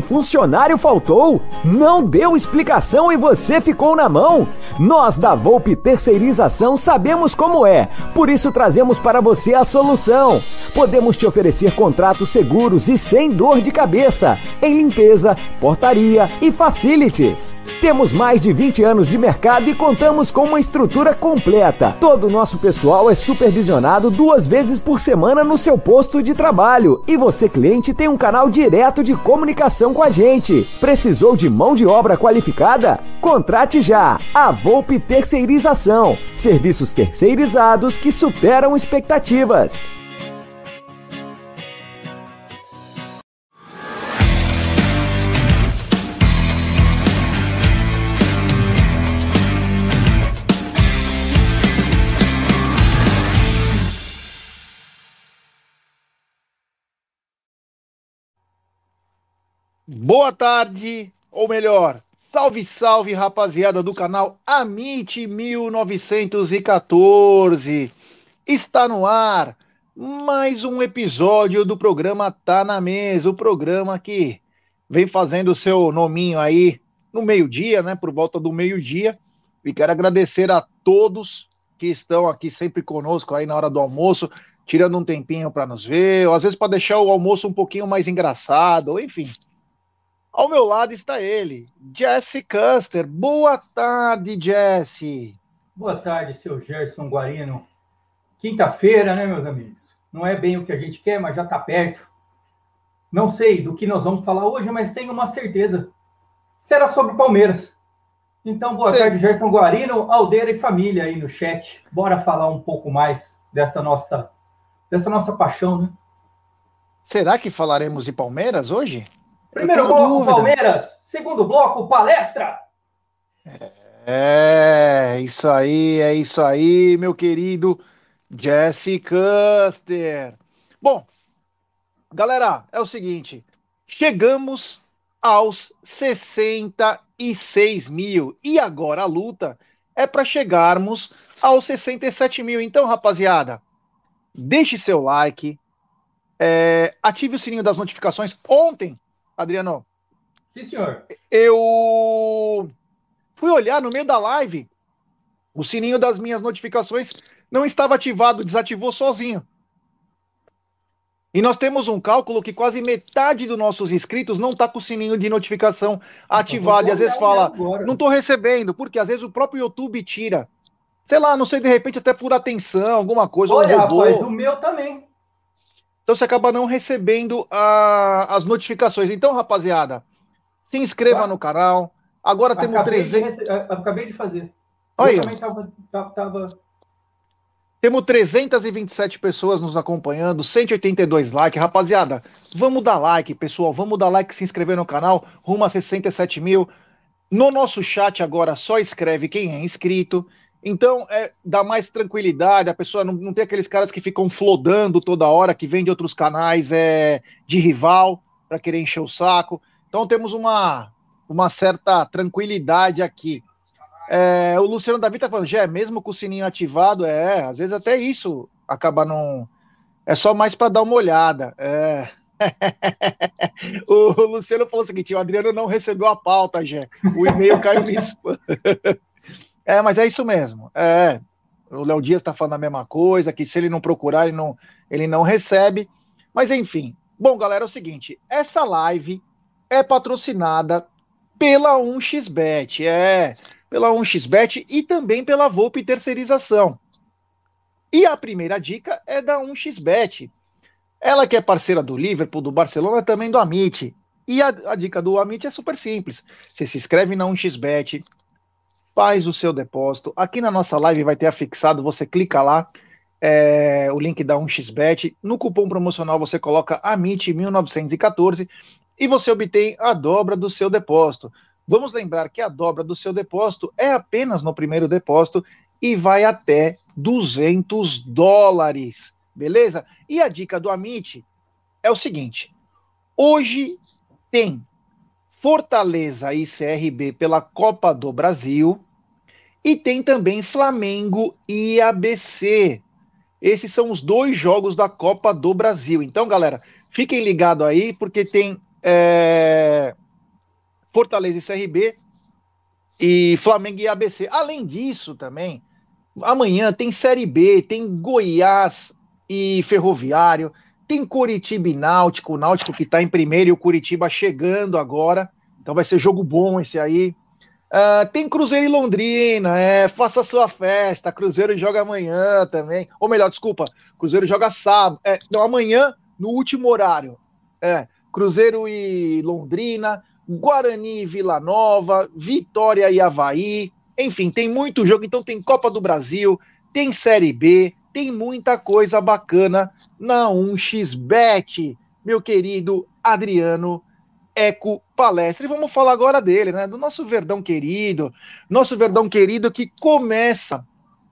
Funcionário faltou? Não deu explicação e você ficou na mão? Nós da Volpe Terceirização sabemos como é, por isso trazemos para você a solução. Podemos te oferecer contratos seguros e sem dor de cabeça em limpeza, portaria e facilities. Temos mais de 20 anos de mercado e contamos com uma estrutura completa. Todo o nosso pessoal é supervisionado duas vezes por semana no seu posto de trabalho e você, cliente, tem um canal direto de comunicação com a gente. Precisou de mão de obra qualificada? Contrate já! A Volpe Terceirização. Serviços terceirizados que superam expectativas. Boa tarde, ou melhor, salve, salve, rapaziada do canal Amit 1914. Está no ar mais um episódio do programa Tá na Mesa, o programa que vem fazendo seu nominho aí no meio-dia, né? Por volta do meio-dia. E quero agradecer a todos que estão aqui sempre conosco aí na hora do almoço, tirando um tempinho para nos ver, ou às vezes para deixar o almoço um pouquinho mais engraçado, ou enfim, ao meu lado está ele, Jesse Custer. Boa tarde, Jesse. Boa tarde, seu Gerson Guarino. Quinta-feira, né, meus amigos? Não é bem o que a gente quer, mas já está perto. Não sei do que nós vamos falar hoje, mas tenho uma certeza. Será sobre Palmeiras. Então, boa Sim. tarde, Gerson Guarino, Aldeira e família aí no chat. Bora falar um pouco mais dessa nossa, dessa nossa paixão, né? Será que falaremos de Palmeiras hoje? Primeiro bloco, dúvida. Palmeiras. Segundo bloco, palestra. É, isso aí, é isso aí, meu querido Jesse Custer. Bom, galera, é o seguinte: chegamos aos 66 mil e agora a luta é para chegarmos aos 67 mil. Então, rapaziada, deixe seu like, é, ative o sininho das notificações. Ontem Adriano. Sim, senhor. Eu fui olhar no meio da live, o sininho das minhas notificações não estava ativado, desativou sozinho. E nós temos um cálculo que quase metade dos nossos inscritos não está com o sininho de notificação ativado. E às vezes fala, não estou recebendo, porque às vezes o próprio YouTube tira. Sei lá, não sei, de repente até por atenção, alguma coisa. Olha, um rapaz, o meu também. Então você acaba não recebendo a, as notificações. Então, rapaziada, se inscreva no canal. Agora temos 300. De acabei de fazer. Olha. Eu também tava, tava... Temos 327 pessoas nos acompanhando, 182 likes. Rapaziada, vamos dar like, pessoal. Vamos dar like, se inscrever no canal, rumo a 67 mil. No nosso chat agora, só escreve quem é inscrito. Então, é, dá mais tranquilidade, a pessoa não, não tem aqueles caras que ficam flodando toda hora, que vem de outros canais é, de rival para querer encher o saco. Então, temos uma, uma certa tranquilidade aqui. É, o Luciano Davi tá falando, já mesmo com o sininho ativado, é, às vezes até isso acaba não. É só mais para dar uma olhada. É. o Luciano falou o seguinte: o Adriano não recebeu a pauta, já. O e-mail caiu nisso. É, mas é isso mesmo. É, o Léo Dias está falando a mesma coisa, que se ele não procurar, ele não, ele não recebe. Mas enfim. Bom, galera, é o seguinte: essa live é patrocinada pela 1xBet, é, pela 1xBet e também pela Volpe Terceirização. E a primeira dica é da 1xBet. Ela que é parceira do Liverpool, do Barcelona, também do Amit. E a, a dica do Amit é super simples. Você se inscreve na 1xBet, faz o seu depósito. Aqui na nossa live vai ter afixado, você clica lá, é, o link da 1xBet. No cupom promocional você coloca AMIT1914 e você obtém a dobra do seu depósito. Vamos lembrar que a dobra do seu depósito é apenas no primeiro depósito e vai até 200 dólares, beleza? E a dica do Amit é o seguinte: hoje tem Fortaleza e CRB pela Copa do Brasil e tem também Flamengo e ABC. Esses são os dois jogos da Copa do Brasil. Então, galera, fiquem ligados aí, porque tem é, Fortaleza e CRB e Flamengo e ABC. Além disso, também, amanhã tem Série B, tem Goiás e Ferroviário, tem Curitiba e Náutico, o Náutico que está em primeiro e o Curitiba chegando agora. Então vai ser jogo bom esse aí. Uh, tem Cruzeiro e Londrina, é, faça sua festa. Cruzeiro joga amanhã também. Ou melhor, desculpa, Cruzeiro joga sábado. É, não, amanhã, no último horário. É, Cruzeiro e Londrina, Guarani e Vila Nova, Vitória e Havaí. Enfim, tem muito jogo. Então tem Copa do Brasil, tem Série B, tem muita coisa bacana na 1xBet, meu querido Adriano Eco Palestra. E vamos falar agora dele, né? Do nosso Verdão querido, nosso Verdão querido que começa,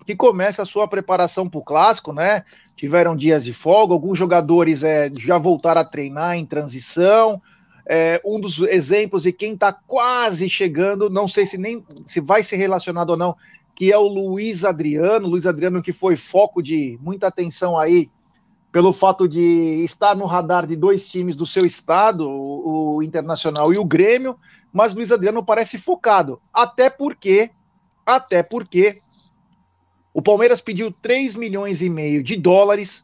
que começa a sua preparação para o clássico, né? Tiveram dias de folga, alguns jogadores é, já voltaram a treinar em transição. É, um dos exemplos de quem está quase chegando, não sei se nem se vai ser relacionado ou não, que é o Luiz Adriano. Luiz Adriano que foi foco de muita atenção aí pelo fato de estar no radar de dois times do seu estado, o, o Internacional e o Grêmio, mas Luiz Adriano parece focado, até porque, até porque o Palmeiras pediu 3 milhões e meio de dólares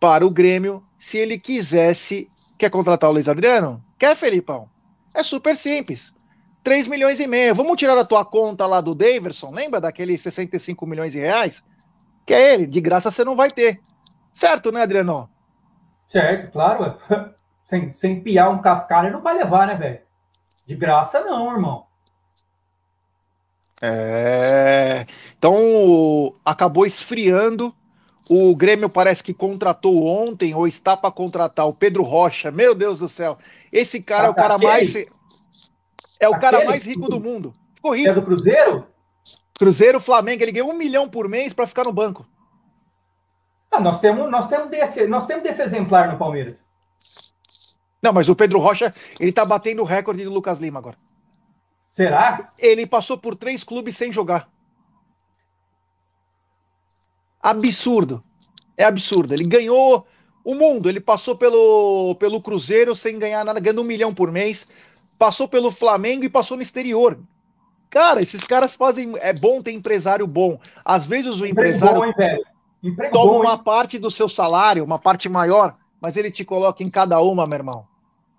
para o Grêmio se ele quisesse. Quer contratar o Luiz Adriano? Quer, Felipão? É super simples. 3 milhões e meio. Vamos tirar da tua conta lá do Daverson, lembra daqueles 65 milhões de reais? Que é ele, de graça você não vai ter. Certo, né, Adriano? Certo, claro. Sem, sem piar um cascalho não vai levar, né, velho? De graça não, irmão. É. Então acabou esfriando. O Grêmio parece que contratou ontem ou está para contratar o Pedro Rocha. Meu Deus do céu. Esse cara é o cara mais é o cara mais rico do mundo. Ficou rico. É do Cruzeiro? Cruzeiro, Flamengo, ele ganhou um milhão por mês para ficar no banco. Ah, nós temos, nós temos desse, nós temos desse exemplar no Palmeiras. Não, mas o Pedro Rocha, ele tá batendo o recorde do Lucas Lima agora. Será? Ele passou por três clubes sem jogar. Absurdo. É absurdo. Ele ganhou o mundo. Ele passou pelo, pelo Cruzeiro sem ganhar nada, ganhando um milhão por mês. Passou pelo Flamengo e passou no exterior. Cara, esses caras fazem. É bom ter empresário bom. Às vezes o empresário. Bom, hein, velho? Emprego toma bom, uma parte do seu salário, uma parte maior, mas ele te coloca em cada uma, meu irmão.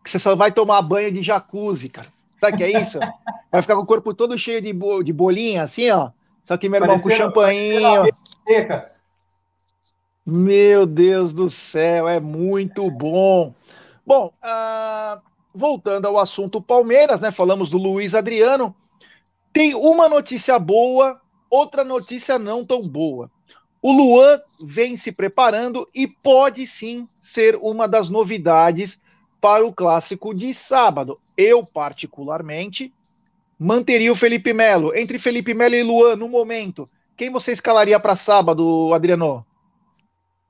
Que você só vai tomar banho de jacuzzi, cara. Sabe o que é isso? Vai ficar com o corpo todo cheio de, bo de bolinha, assim, ó. Só que, meu irmão, com champainho. Meu Deus do céu, é muito bom. Bom, uh, voltando ao assunto Palmeiras, né? Falamos do Luiz Adriano. Tem uma notícia boa, outra notícia não tão boa. O Luan vem se preparando e pode sim ser uma das novidades para o clássico de sábado. Eu, particularmente, manteria o Felipe Melo. Entre Felipe Melo e Luan, no momento, quem você escalaria para sábado, Adriano?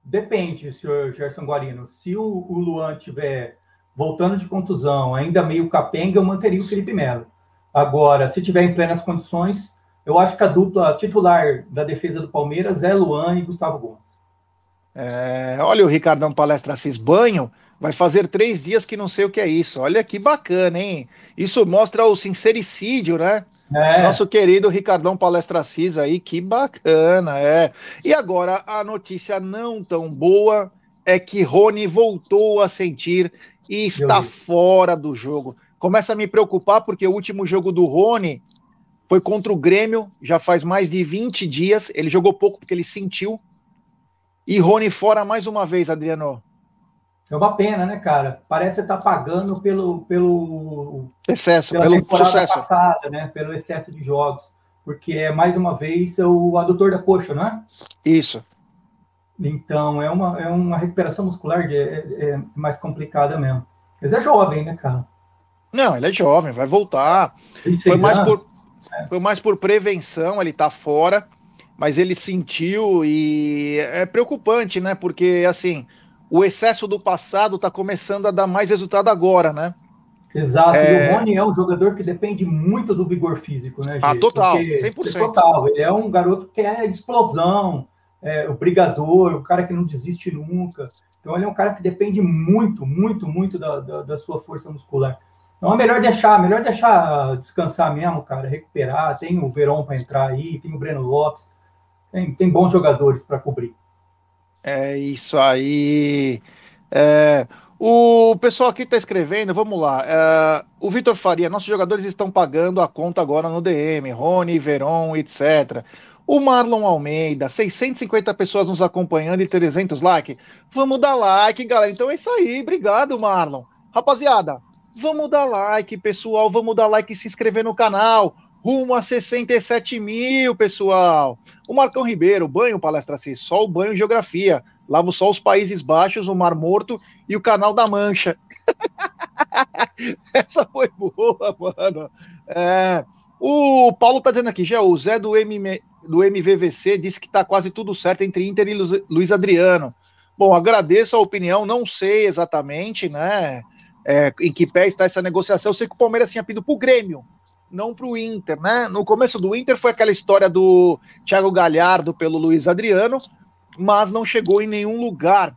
Depende, senhor Gerson Guarino. Se o, o Luan tiver voltando de contusão, ainda meio capenga, eu manteria o Felipe Melo. Agora, se tiver em plenas condições, eu acho que a dupla titular da defesa do Palmeiras é Luan e Gustavo Gomes. É, olha o Ricardão Palestra Assis Banho, vai fazer três dias que não sei o que é isso. Olha que bacana, hein? Isso mostra o sincericídio, né? É. Nosso querido Ricardão Palestra Assis aí, que bacana, é. E agora, a notícia não tão boa é que Rony voltou a sentir e está fora do jogo. Começa a me preocupar porque o último jogo do Rony foi contra o Grêmio, já faz mais de 20 dias. Ele jogou pouco porque ele sentiu. E Rony fora mais uma vez, Adriano. É uma pena, né, cara? Parece estar tá pagando pelo, pelo excesso, pelo sucesso. Passada, né? Pelo excesso de jogos. Porque é mais uma vez o adutor da coxa, não é? Isso. Então é uma, é uma recuperação muscular de, é, é mais complicada mesmo. Mas é jovem, né, cara? Não, ele é jovem, vai voltar. Foi mais anos. por foi mais por prevenção, ele tá fora, mas ele sentiu e é preocupante, né? Porque, assim, o excesso do passado tá começando a dar mais resultado agora, né? Exato, é... e o Rony é um jogador que depende muito do vigor físico, né, gente? Ah, total, Porque, 100%. Total, ele é um garoto que é explosão, é, o brigador, o cara que não desiste nunca. Então ele é um cara que depende muito, muito, muito da, da, da sua força muscular. Então é melhor deixar, melhor deixar descansar mesmo, cara, recuperar. Tem o Verón para entrar aí, tem o Breno Lopes, tem, tem bons jogadores para cobrir. É isso aí. É, o pessoal aqui está escrevendo, vamos lá. É, o Vitor Faria, nossos jogadores estão pagando a conta agora no DM, Rony, Veron, etc. O Marlon Almeida, 650 pessoas nos acompanhando e 300 likes. Vamos dar like, galera. Então é isso aí. Obrigado, Marlon. Rapaziada, vamos dar like, pessoal. Vamos dar like e se inscrever no canal. Rumo a 67 mil, pessoal. O Marcão Ribeiro, banho, palestra C, o banho geografia. Lavo só os Países Baixos, o Mar Morto e o Canal da Mancha. Essa foi boa, mano. É, o Paulo tá dizendo aqui, já o Zé do, MM, do MVVC disse que tá quase tudo certo entre Inter e Luiz Adriano. Bom, agradeço a opinião, não sei exatamente, né, é, em que pé está essa negociação. Eu sei que o Palmeiras tinha pedido pro Grêmio, não para o Inter, né? No começo do Inter foi aquela história do Thiago Galhardo pelo Luiz Adriano, mas não chegou em nenhum lugar.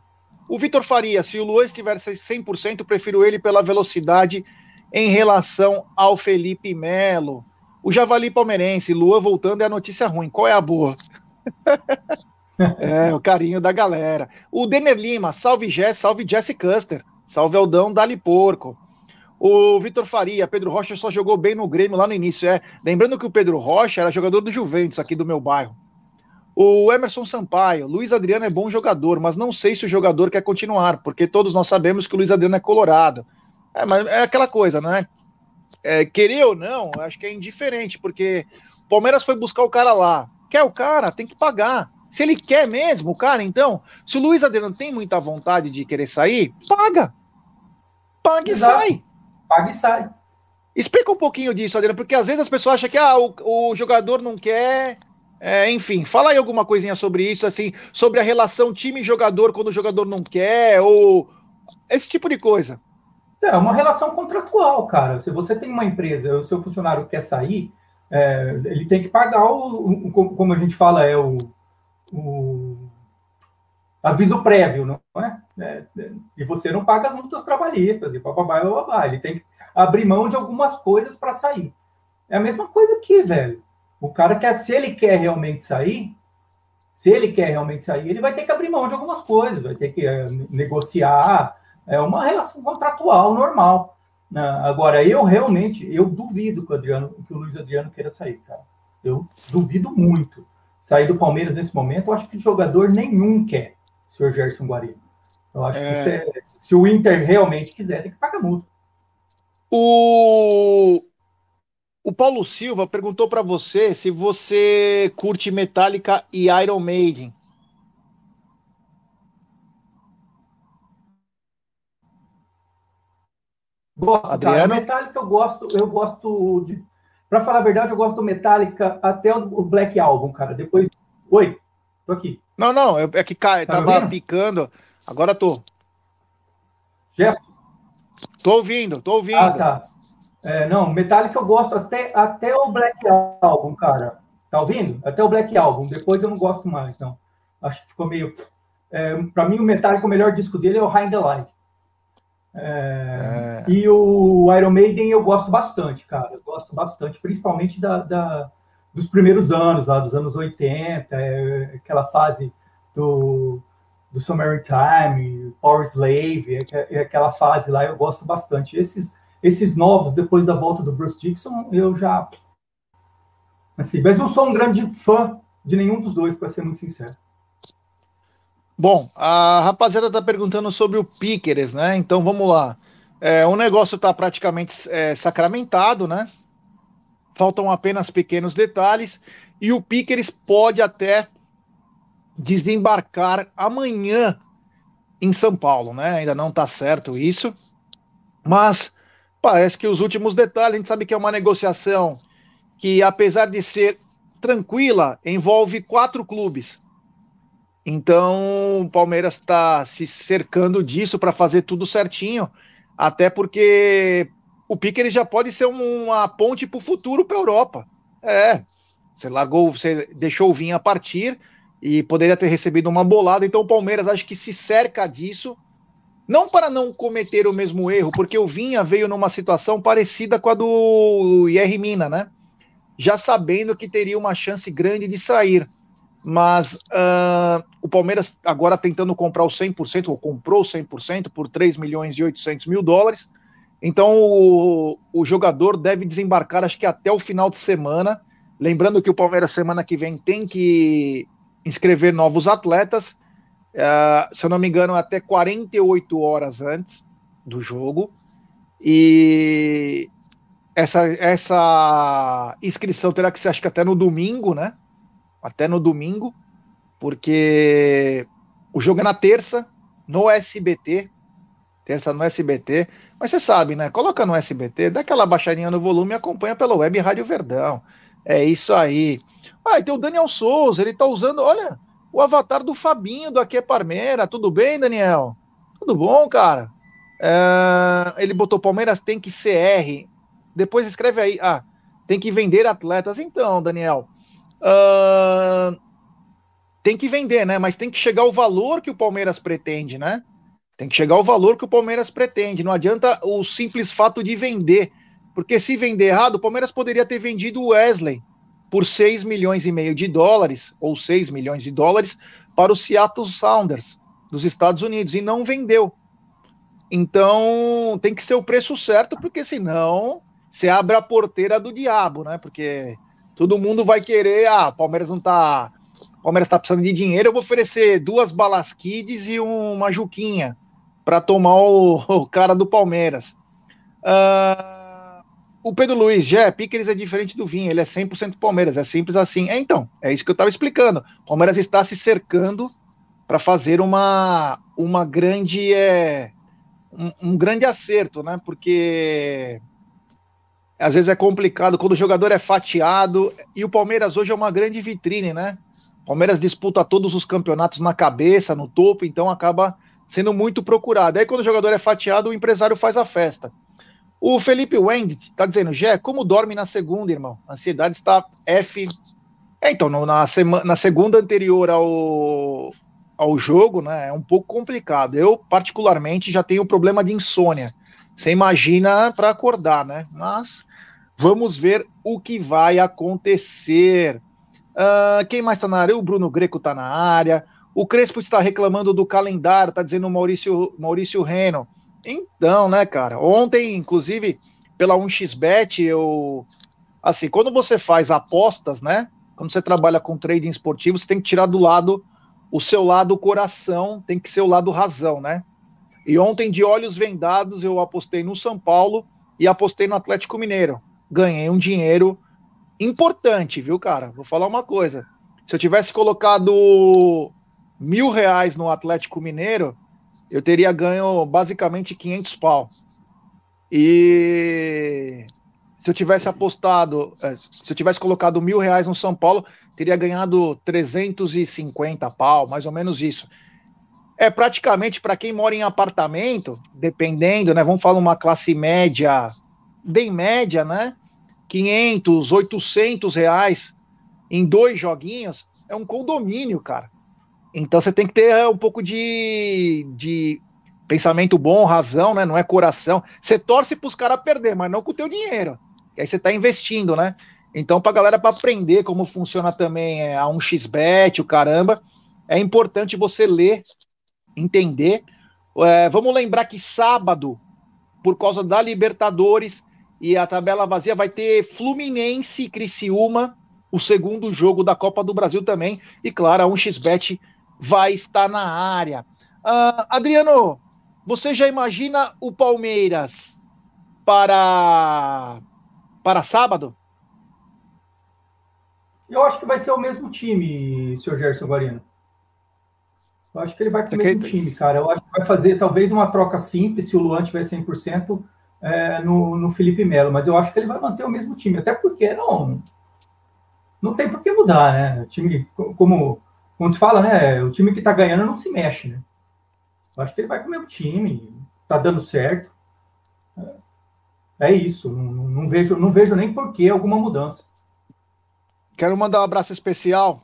O Vitor Faria, se o Luan estiver 100%, prefiro ele pela velocidade em relação ao Felipe Melo. O Javali Palmeirense, Luan voltando é a notícia ruim. Qual é a boa? é, o carinho da galera. O Denner Lima, salve Jess, salve Jesse Custer, salve Aldão, Dali Porco. O Vitor Faria, Pedro Rocha só jogou bem no Grêmio lá no início. É, lembrando que o Pedro Rocha era jogador do Juventus aqui do meu bairro. O Emerson Sampaio, Luiz Adriano é bom jogador, mas não sei se o jogador quer continuar, porque todos nós sabemos que o Luiz Adriano é colorado. É, mas é aquela coisa, né? É, querer ou não, acho que é indiferente, porque o Palmeiras foi buscar o cara lá. Quer o cara, tem que pagar. Se ele quer mesmo o cara, então, se o Luiz Adriano tem muita vontade de querer sair, paga. Paga Exato. e sai paga e sai. Explica um pouquinho disso, Adriano, porque às vezes as pessoas acham que ah, o, o jogador não quer. É, enfim, fala aí alguma coisinha sobre isso, assim, sobre a relação time-jogador quando o jogador não quer, ou esse tipo de coisa. É uma relação contratual, cara. Se você tem uma empresa, o seu funcionário quer sair, é, ele tem que pagar o, o, como a gente fala, é o, o aviso prévio, não é? é? E você não paga as multas trabalhistas e papabá, babá. Ele tem que abrir mão de algumas coisas para sair. É a mesma coisa aqui, velho. O cara quer, se ele quer realmente sair, se ele quer realmente sair, ele vai ter que abrir mão de algumas coisas, vai ter que é, negociar. É uma relação contratual normal. Né? Agora, eu realmente, eu duvido que o, Adriano, que o Luiz Adriano queira sair, cara. Eu duvido muito. Sair do Palmeiras nesse momento, eu acho que jogador nenhum quer senhor Gerson Guarino. Eu acho é... que é, se o Inter realmente quiser, tem que pagar multa. O, o Paulo Silva perguntou para você se você curte Metallica e Iron Maiden. Gosto, Adriano? Cara. Metallica eu gosto, eu gosto de. Pra falar a verdade, eu gosto do Metallica até o Black Album, cara. Depois. Oi, tô aqui. Não, não, é, que cai, tá tava picando. Agora tô. Jefferson? Tô ouvindo, tô ouvindo. Ah, tá. É, não, Metallica eu gosto até, até o Black Album, cara. Tá ouvindo? Até o Black Album. Depois eu não gosto mais, não. Acho que ficou meio. É, para mim, o Metallica, o melhor disco dele é o High the Light. É, é. E o Iron Maiden eu gosto bastante, cara. Eu gosto bastante, principalmente da, da dos primeiros anos, lá dos anos 80, é, aquela fase do, do Summertime, Power Slave, é, é, aquela fase lá, eu gosto bastante. Esses, esses novos, depois da volta do Bruce Dixon, eu já. Assim, mas não sou um grande fã de nenhum dos dois, para ser muito sincero. Bom, a rapaziada está perguntando sobre o Pickers, né? Então vamos lá. É, o negócio está praticamente é, sacramentado, né? Faltam apenas pequenos detalhes e o Pickers pode até desembarcar amanhã em São Paulo, né? Ainda não está certo isso, mas parece que os últimos detalhes, a gente sabe que é uma negociação que, apesar de ser tranquila, envolve quatro clubes. Então, o Palmeiras está se cercando disso para fazer tudo certinho, até porque o Piquet já pode ser uma ponte para o futuro para a Europa. É, você largou, você deixou o Vinha partir, e poderia ter recebido uma bolada. Então o Palmeiras acho que se cerca disso, não para não cometer o mesmo erro, porque o Vinha veio numa situação parecida com a do IR Mina, né? Já sabendo que teria uma chance grande de sair. Mas uh, o Palmeiras agora tentando comprar o 100%, ou comprou o 100% por 3 milhões e 800 mil dólares. Então o, o jogador deve desembarcar, acho que até o final de semana. Lembrando que o Palmeiras, semana que vem, tem que inscrever novos atletas. Uh, se eu não me engano, até 48 horas antes do jogo. E essa, essa inscrição terá que ser, acho que até no domingo, né? Até no domingo, porque o jogo é na terça, no SBT. Terça no SBT. Mas você sabe, né? Coloca no SBT, dá aquela baixadinha no volume e acompanha pela web Rádio Verdão. É isso aí. Ah, e tem o Daniel Souza, ele tá usando, olha, o avatar do Fabinho do Aqui é Parmeira. Tudo bem, Daniel? Tudo bom, cara? É, ele botou Palmeiras tem que CR. Depois escreve aí, ah, tem que vender atletas. Então, Daniel, uh, tem que vender, né? Mas tem que chegar o valor que o Palmeiras pretende, né? Tem que chegar o valor que o Palmeiras pretende. Não adianta o simples fato de vender. Porque se vender errado, o Palmeiras poderia ter vendido o Wesley por 6 milhões e meio de dólares, ou 6 milhões de dólares, para o Seattle Sounders, dos Estados Unidos, e não vendeu. Então, tem que ser o preço certo, porque senão você abre a porteira do diabo, né? Porque todo mundo vai querer, ah, Palmeiras não tá. Palmeiras tá precisando de dinheiro, eu vou oferecer duas balasquides e uma juquinha para tomar o, o, cara do Palmeiras. Uh, o Pedro Luiz, Jé, Piqueres é diferente do Vinha, ele é 100% Palmeiras, é simples assim. É então, é isso que eu estava explicando. Palmeiras está se cercando para fazer uma, uma grande é, um, um, grande acerto, né? Porque às vezes é complicado quando o jogador é fatiado e o Palmeiras hoje é uma grande vitrine, né? Palmeiras disputa todos os campeonatos na cabeça, no topo, então acaba sendo muito procurado. Aí quando o jogador é fatiado, o empresário faz a festa. O Felipe Wendt está dizendo, Jé, como dorme na segunda, irmão? A ansiedade está F. É, então, na, semana, na segunda anterior ao, ao jogo, né, é um pouco complicado. Eu, particularmente, já tenho problema de insônia. Você imagina para acordar, né? Mas vamos ver o que vai acontecer. Uh, quem mais está na área? O Bruno Greco está na área. O Crespo está reclamando do calendário, está dizendo o Maurício, Maurício Reno. Então, né, cara? Ontem, inclusive, pela 1xBet, eu. Assim, quando você faz apostas, né? Quando você trabalha com trading esportivo, você tem que tirar do lado o seu lado coração, tem que ser o lado razão, né? E ontem, de olhos vendados, eu apostei no São Paulo e apostei no Atlético Mineiro. Ganhei um dinheiro importante, viu, cara? Vou falar uma coisa. Se eu tivesse colocado mil reais no Atlético Mineiro, eu teria ganho basicamente 500 pau. E se eu tivesse apostado, é, se eu tivesse colocado mil reais no São Paulo, teria ganhado 350 pau, mais ou menos isso. É praticamente para quem mora em apartamento, dependendo, né? Vamos falar uma classe média, bem média, né? 500, 800 reais em dois joguinhos, é um condomínio, cara. Então você tem que ter é, um pouco de, de pensamento bom, razão, né? Não é coração. Você torce para os caras perder, mas não com o teu dinheiro. E aí você está investindo, né? Então, para galera para aprender como funciona também é, a 1xBet, o caramba, é importante você ler, entender. É, vamos lembrar que sábado, por causa da Libertadores e a tabela vazia, vai ter Fluminense e Criciúma, o segundo jogo da Copa do Brasil também. E claro, a 1xBet vai estar na área. Uh, Adriano, você já imagina o Palmeiras para, para sábado? Eu acho que vai ser o mesmo time, senhor Gerson Guarino. Eu acho que ele vai com o mesmo time, cara. Eu acho que vai fazer talvez uma troca simples, se o Luan tiver 100% é, no, no Felipe Melo, mas eu acho que ele vai manter o mesmo time, até porque não, não tem por que mudar, né? O time, como como se fala, né? O time que tá ganhando não se mexe, né? Eu acho que ele vai com o meu time, tá dando certo. É, é isso. Não, não, vejo, não vejo nem por que alguma mudança. Quero mandar um abraço especial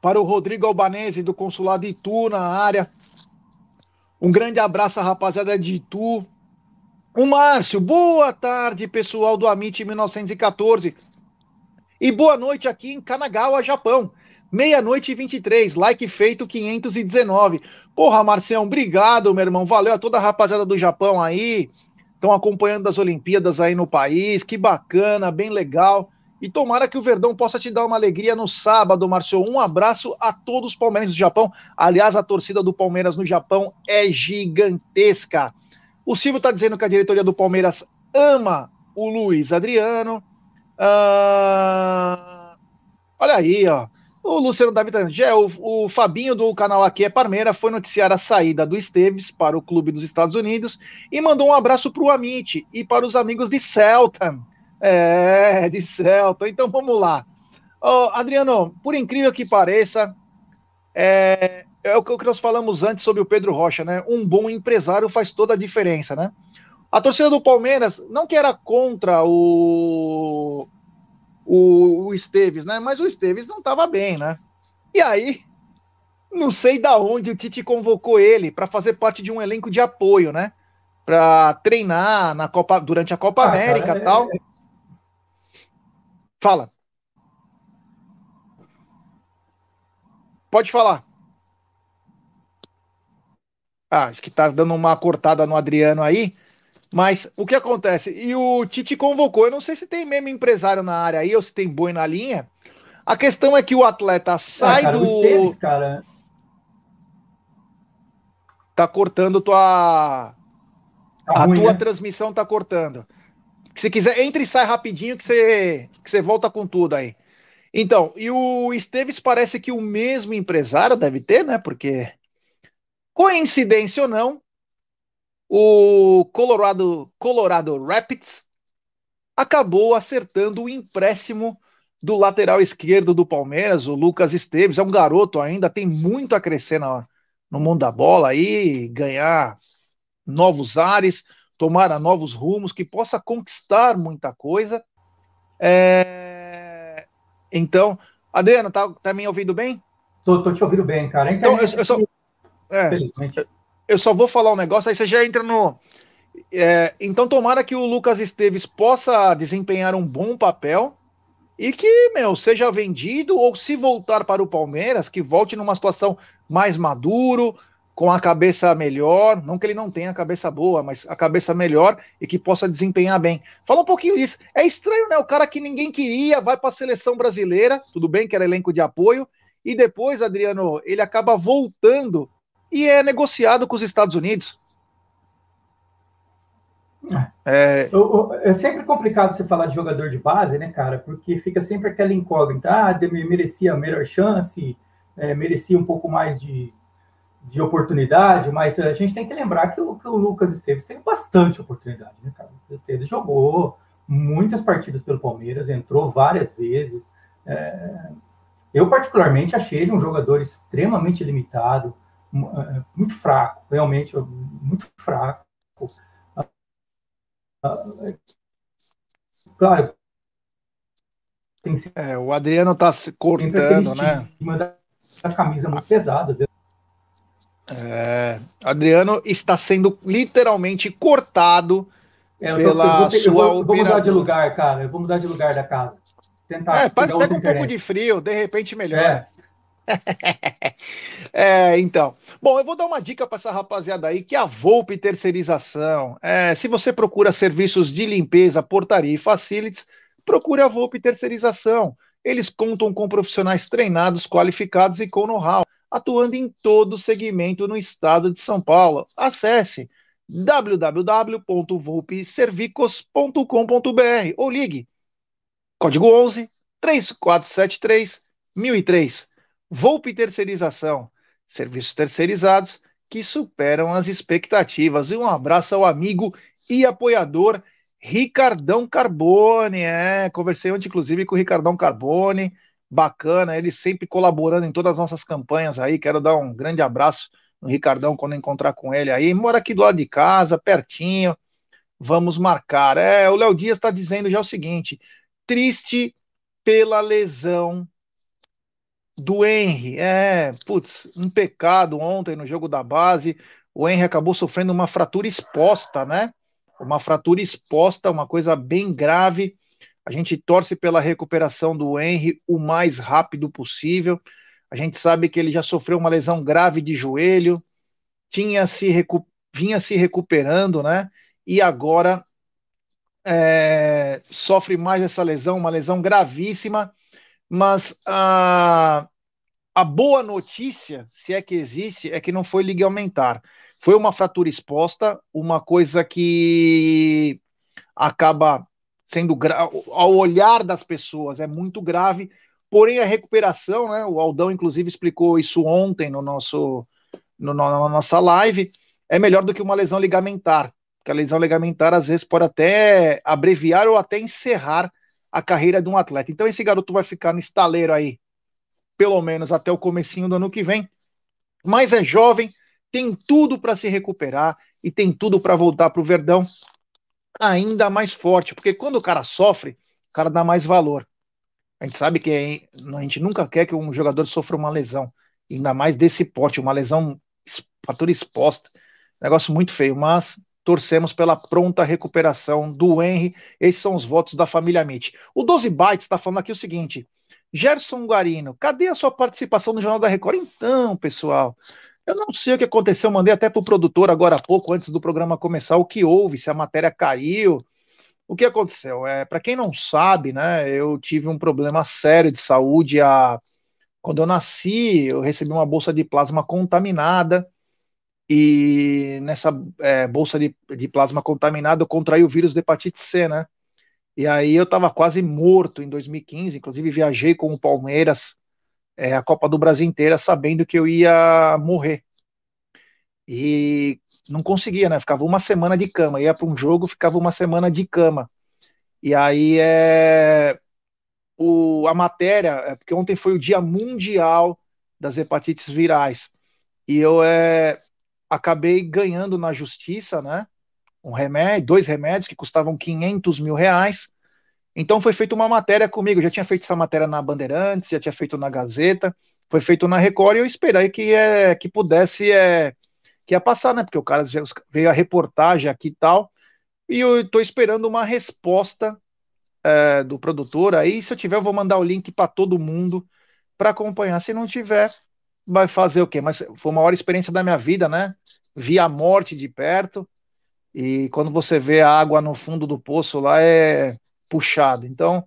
para o Rodrigo Albanese do Consulado Itu na área. Um grande abraço rapaziada de Itu. O Márcio, boa tarde, pessoal do Amit 1914. E boa noite aqui em Kanagawa, Japão. Meia-noite e 23, like feito 519. Porra, Marcião, obrigado, meu irmão. Valeu a toda a rapaziada do Japão aí. Estão acompanhando as Olimpíadas aí no país. Que bacana, bem legal. E tomara que o Verdão possa te dar uma alegria no sábado, Marcio. Um abraço a todos os palmeirenses do Japão. Aliás, a torcida do Palmeiras no Japão é gigantesca. O Silvio está dizendo que a diretoria do Palmeiras ama o Luiz Adriano. Ah, olha aí, ó. O Luciano Davi tá o, o Fabinho do canal Aqui é Parmeira foi noticiar a saída do Esteves para o clube dos Estados Unidos e mandou um abraço para o Amit e para os amigos de Celta. É, de Celta. Então vamos lá. Oh, Adriano, por incrível que pareça, é, é o que nós falamos antes sobre o Pedro Rocha, né? Um bom empresário faz toda a diferença, né? A torcida do Palmeiras não que era contra o, o, o Esteves, né? Mas o Esteves não estava bem, né? E aí, não sei da onde o Tite convocou ele para fazer parte de um elenco de apoio, né? Para treinar na Copa durante a Copa ah, América e tal. É... Fala. Pode falar. Ah, acho que tá dando uma cortada no Adriano aí. Mas o que acontece? E o Tite convocou. Eu não sei se tem mesmo empresário na área aí ou se tem boi na linha. A questão é que o atleta sai ah, cara, do. Esteves, cara. Tá cortando tua. Tá a ruim, tua né? transmissão tá cortando. Se quiser, entre e sai rapidinho que você, que você volta com tudo aí. Então, e o Esteves parece que o mesmo empresário deve ter, né? Porque Coincidência ou não, o Colorado, Colorado Rapids acabou acertando o empréstimo do lateral esquerdo do Palmeiras, o Lucas Esteves. É um garoto ainda, tem muito a crescer na, no mundo da bola aí, ganhar novos ares, tomar novos rumos, que possa conquistar muita coisa. É... Então, Adriano, tá, tá me ouvindo bem? Tô, tô te ouvindo bem, cara. Então, eu, eu, só, é, eu só vou falar um negócio, aí você já entra no. É, então, tomara que o Lucas Esteves possa desempenhar um bom papel e que, meu, seja vendido ou se voltar para o Palmeiras, que volte numa situação mais maduro, com a cabeça melhor, não que ele não tenha a cabeça boa, mas a cabeça melhor e que possa desempenhar bem. Fala um pouquinho disso. É estranho, né? O cara que ninguém queria vai para a seleção brasileira, tudo bem que era elenco de apoio, e depois, Adriano, ele acaba voltando e é negociado com os Estados Unidos. É... É, é sempre complicado você falar de jogador de base, né, cara? Porque fica sempre aquela incógnita. Ah, merecia a melhor chance, é, merecia um pouco mais de, de oportunidade, mas a gente tem que lembrar que o, que o Lucas Esteves teve bastante oportunidade, né, cara? O Lucas Esteves jogou muitas partidas pelo Palmeiras, entrou várias vezes. É... Eu, particularmente, achei ele um jogador extremamente limitado. Muito fraco, realmente muito fraco. Claro. Tem é, o Adriano está se cortando, né? A camisa muito pesada. É, Adriano está sendo literalmente cortado é, eu pela tô, eu vou, eu vou, vou mudar de lugar, cara. Eu vou mudar de lugar da casa. Tentar é, até com um pouco de frio, de repente melhora. É. é, então. Bom, eu vou dar uma dica para essa rapaziada aí, que é a Volpe Terceirização. É, se você procura serviços de limpeza, portaria e facilities, procure a Volpe Terceirização. Eles contam com profissionais treinados, qualificados e com know-how, atuando em todo o segmento no estado de São Paulo. Acesse www.volpeservicos.com.br ou ligue código 11 3473 1003. Volpe Terceirização, serviços terceirizados que superam as expectativas. E um abraço ao amigo e apoiador Ricardão Carbone. É, conversei ontem, inclusive, com o Ricardão Carbone. Bacana, ele sempre colaborando em todas as nossas campanhas aí. Quero dar um grande abraço no Ricardão quando encontrar com ele aí. Mora aqui do lado de casa, pertinho. Vamos marcar. É, o Léo Dias está dizendo já o seguinte: triste pela lesão do Henry. É, putz, um pecado ontem no jogo da base. O Henry acabou sofrendo uma fratura exposta, né? Uma fratura exposta, uma coisa bem grave. A gente torce pela recuperação do Henry o mais rápido possível. A gente sabe que ele já sofreu uma lesão grave de joelho, tinha se recu vinha se recuperando, né? E agora é, sofre mais essa lesão, uma lesão gravíssima. Mas a, a boa notícia, se é que existe, é que não foi ligamentar. Foi uma fratura exposta, uma coisa que acaba sendo ao olhar das pessoas é muito grave, porém a recuperação, né? O Aldão inclusive explicou isso ontem no nosso no, na nossa live, é melhor do que uma lesão ligamentar, porque a lesão ligamentar às vezes pode até abreviar ou até encerrar a carreira de um atleta. Então esse garoto vai ficar no estaleiro aí, pelo menos até o comecinho do ano que vem. Mas é jovem, tem tudo para se recuperar e tem tudo para voltar para o Verdão ainda mais forte, porque quando o cara sofre, o cara dá mais valor. A gente sabe que a gente nunca quer que um jogador sofra uma lesão, ainda mais desse porte, uma lesão fatura exposta. Negócio muito feio, mas torcemos pela pronta recuperação do Henry. Esses são os votos da família Mitch. O 12 Bytes está falando aqui o seguinte: Gerson Guarino, cadê a sua participação no Jornal da Record? Então, pessoal, eu não sei o que aconteceu, mandei até para o produtor agora há pouco, antes do programa começar, o que houve, se a matéria caiu. O que aconteceu? É, para quem não sabe, né, eu tive um problema sério de saúde a, quando eu nasci, eu recebi uma bolsa de plasma contaminada e nessa é, bolsa de, de, plasma contaminado eu contraí o vírus de hepatite C, né? E aí eu estava quase morto em 2015, inclusive viajei com o Palmeiras é, a Copa do Brasil inteira sabendo que eu ia morrer. E não conseguia, né? Ficava uma semana de cama, ia para um jogo, ficava uma semana de cama. E aí é o, a matéria, é, porque ontem foi o Dia Mundial das Hepatites Virais. E eu é, acabei ganhando na justiça, né? Um remédio, dois remédios que custavam 500 mil reais. Então foi feita uma matéria comigo. Já tinha feito essa matéria na Bandeirantes, já tinha feito na Gazeta, foi feito na Record e eu esperei que, é, que pudesse é, que ia passar, né? Porque o cara veio a reportagem aqui e tal. E eu estou esperando uma resposta é, do produtor. Aí, se eu tiver, eu vou mandar o link para todo mundo para acompanhar. Se não tiver, vai fazer o quê? Mas foi uma hora experiência da minha vida, né? Vi a morte de perto. E quando você vê a água no fundo do poço lá, é puxado. Então,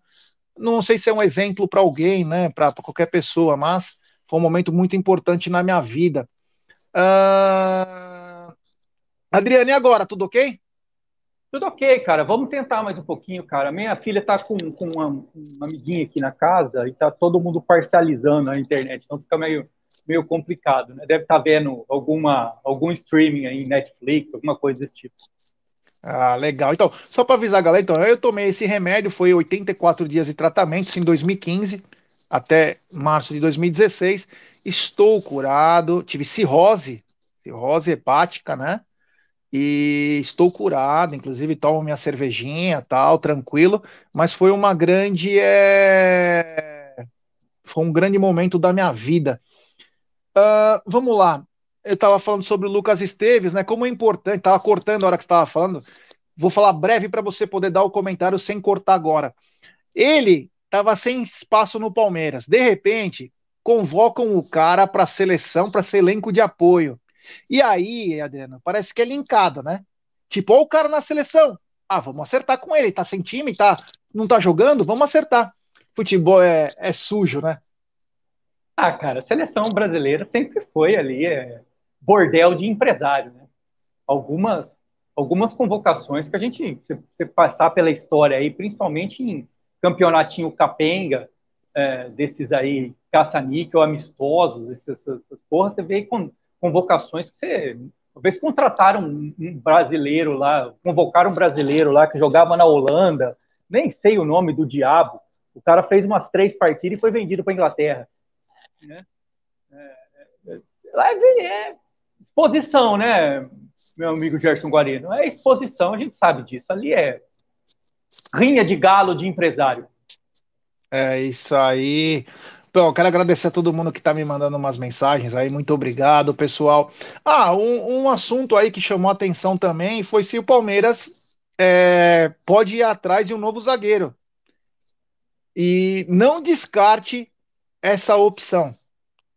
não sei se é um exemplo para alguém, né? Para qualquer pessoa, mas foi um momento muito importante na minha vida. Uh... Adriane, e agora? Tudo ok? Tudo ok, cara. Vamos tentar mais um pouquinho, cara. Minha filha está com, com uma, uma, amiguinha aqui na casa e está todo mundo parcializando a internet, então fica meio meio complicado, né? Deve estar tá vendo alguma, algum streaming aí, Netflix, alguma coisa desse tipo. Ah, legal. Então, só para avisar a galera, então, eu tomei esse remédio, foi 84 dias de tratamento, em 2015 até março de 2016. Estou curado, tive cirrose, cirrose hepática, né? E estou curado, inclusive tomo minha cervejinha, tal, tranquilo, mas foi uma grande é... foi um grande momento da minha vida Uh, vamos lá. Eu estava falando sobre o Lucas Esteves, né? Como é importante, estava cortando a hora que estava falando. Vou falar breve para você poder dar o comentário sem cortar agora. Ele estava sem espaço no Palmeiras. De repente, convocam o cara para a seleção, para ser elenco de apoio. E aí, Adriano, parece que é linkado, né? Tipo, ó, o cara na seleção. Ah, vamos acertar com ele. Tá sem time, tá, não tá jogando? Vamos acertar. Futebol é, é sujo, né? Ah, cara, a seleção brasileira sempre foi ali é, bordel de empresário, né? Algumas, algumas convocações que a gente, se você passar pela história aí, principalmente em campeonatinho capenga, é, desses aí, caça-níquel, amistosos, essas, essas porras, você vê com convocações que você talvez contrataram um brasileiro lá, convocaram um brasileiro lá que jogava na Holanda, nem sei o nome do diabo. O cara fez umas três partidas e foi vendido para Inglaterra. Né? É, é, é, é exposição, né, meu amigo Gerson Guarino? É exposição, a gente sabe disso. Ali é rinha de galo de empresário. É isso aí. Então, quero agradecer a todo mundo que está me mandando umas mensagens aí. Muito obrigado, pessoal. Ah, um, um assunto aí que chamou atenção também foi se o Palmeiras é, pode ir atrás de um novo zagueiro. E não descarte essa opção,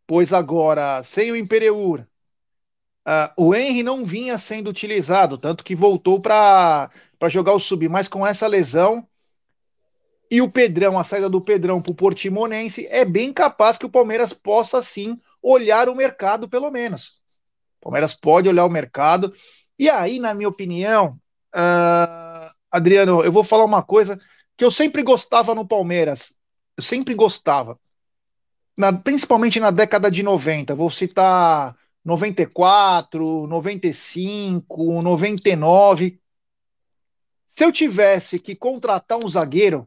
pois agora, sem o Imperiur, uh, o Henry não vinha sendo utilizado, tanto que voltou para jogar o sub, mas com essa lesão e o Pedrão, a saída do Pedrão para o Portimonense, é bem capaz que o Palmeiras possa sim olhar o mercado, pelo menos. O Palmeiras pode olhar o mercado. E aí, na minha opinião, uh, Adriano, eu vou falar uma coisa que eu sempre gostava no Palmeiras. Eu sempre gostava. Na, principalmente na década de 90. Vou citar 94, 95, 99. Se eu tivesse que contratar um zagueiro,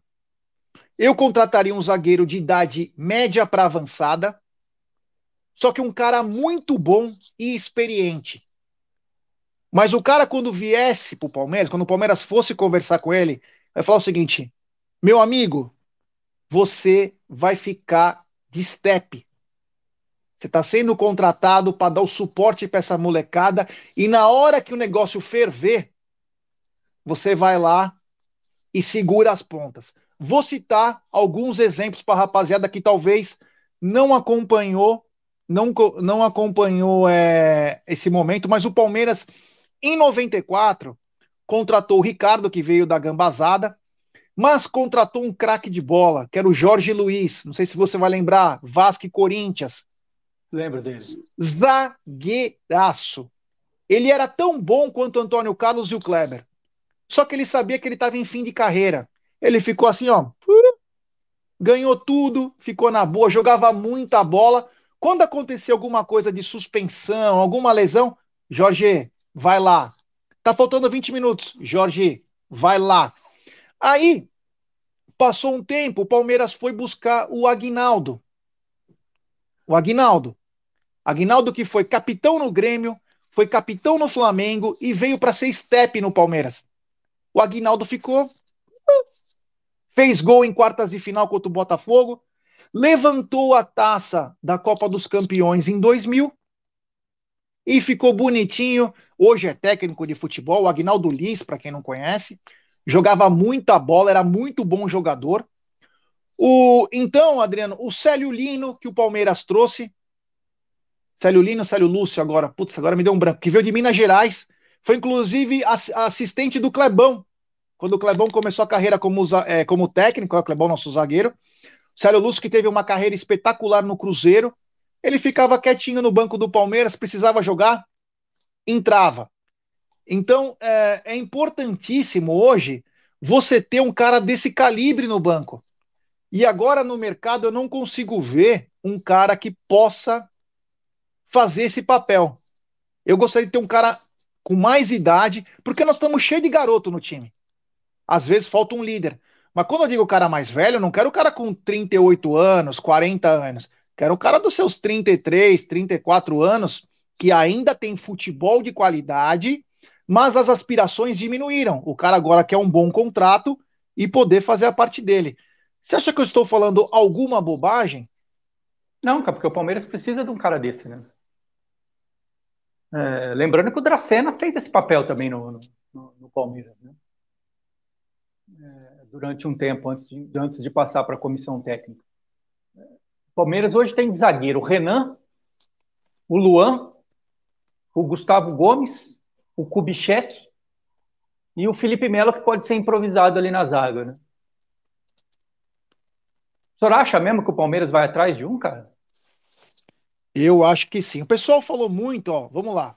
eu contrataria um zagueiro de idade média para avançada, só que um cara muito bom e experiente. Mas o cara, quando viesse para o Palmeiras, quando o Palmeiras fosse conversar com ele, vai falar o seguinte: meu amigo, você vai ficar de step. Você está sendo contratado para dar o suporte para essa molecada e na hora que o negócio ferver, você vai lá e segura as pontas. Vou citar alguns exemplos para a rapaziada que talvez não acompanhou, não, não acompanhou é, esse momento, mas o Palmeiras, em 94, contratou o Ricardo, que veio da Gambazada, mas contratou um craque de bola, que era o Jorge Luiz. Não sei se você vai lembrar, Vasco e Corinthians. Lembro dele. Zagueiraço. Ele era tão bom quanto o Antônio Carlos e o Kleber. Só que ele sabia que ele estava em fim de carreira. Ele ficou assim, ó, ganhou tudo, ficou na boa, jogava muita bola. Quando acontecer alguma coisa de suspensão, alguma lesão, Jorge, vai lá. Tá faltando 20 minutos. Jorge, vai lá. Aí, passou um tempo, o Palmeiras foi buscar o Aguinaldo. O Aguinaldo. Aguinaldo que foi capitão no Grêmio, foi capitão no Flamengo e veio para ser step no Palmeiras. O Aguinaldo ficou fez gol em quartas de final contra o Botafogo, levantou a taça da Copa dos Campeões em 2000 e ficou bonitinho. Hoje é técnico de futebol, o Agnaldo Liz, para quem não conhece, jogava muita bola, era muito bom jogador. O, então, Adriano, o Célio Lino, que o Palmeiras trouxe, Célio Lino, Célio Lúcio agora, putz, agora me deu um branco, que veio de Minas Gerais, foi inclusive assistente do Clebão, quando o Clebão começou a carreira como, é, como técnico, é o Clebão, nosso zagueiro, Célio Lúcio, que teve uma carreira espetacular no Cruzeiro, ele ficava quietinho no banco do Palmeiras, precisava jogar, entrava. Então, é, é importantíssimo hoje você ter um cara desse calibre no banco. E agora no mercado eu não consigo ver um cara que possa fazer esse papel. Eu gostaria de ter um cara com mais idade, porque nós estamos cheios de garoto no time. Às vezes falta um líder. Mas quando eu digo cara mais velho, eu não quero o cara com 38 anos, 40 anos. Quero o cara dos seus 33, 34 anos, que ainda tem futebol de qualidade, mas as aspirações diminuíram. O cara agora quer um bom contrato e poder fazer a parte dele. Você acha que eu estou falando alguma bobagem? Não, cara, porque o Palmeiras precisa de um cara desse, né? É, lembrando que o Dracena fez esse papel também no, no, no Palmeiras, né? é, durante um tempo antes de, antes de passar para a comissão técnica. O Palmeiras hoje tem de zagueiro o Renan, o Luan, o Gustavo Gomes, o Kubitschek e o Felipe Melo, que pode ser improvisado ali na zaga. Né? O senhor acha mesmo que o Palmeiras vai atrás de um, cara? Eu acho que sim. O pessoal falou muito, ó, vamos lá.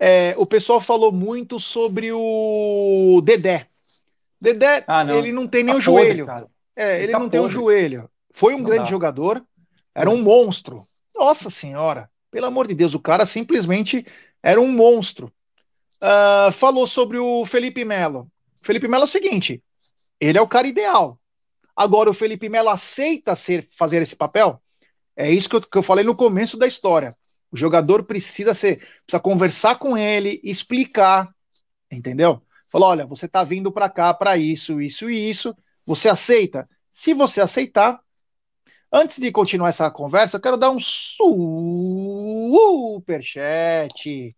É, o pessoal falou muito sobre o Dedé. Dedé, ah, não. ele não tem nem tá o joelho. é, ele, ele tá não podre. tem o joelho. Foi um não grande dá. jogador, era um monstro. Nossa senhora, pelo amor de Deus, o cara simplesmente era um monstro. Uh, falou sobre o Felipe Melo. Felipe Melo é o seguinte: ele é o cara ideal. Agora, o Felipe Melo aceita ser, fazer esse papel? É isso que eu, que eu falei no começo da história. O jogador precisa ser, precisa conversar com ele, explicar, entendeu? Falou: olha, você está vindo para cá para isso, isso e isso. Você aceita? Se você aceitar, Antes de continuar essa conversa, eu quero dar um superchat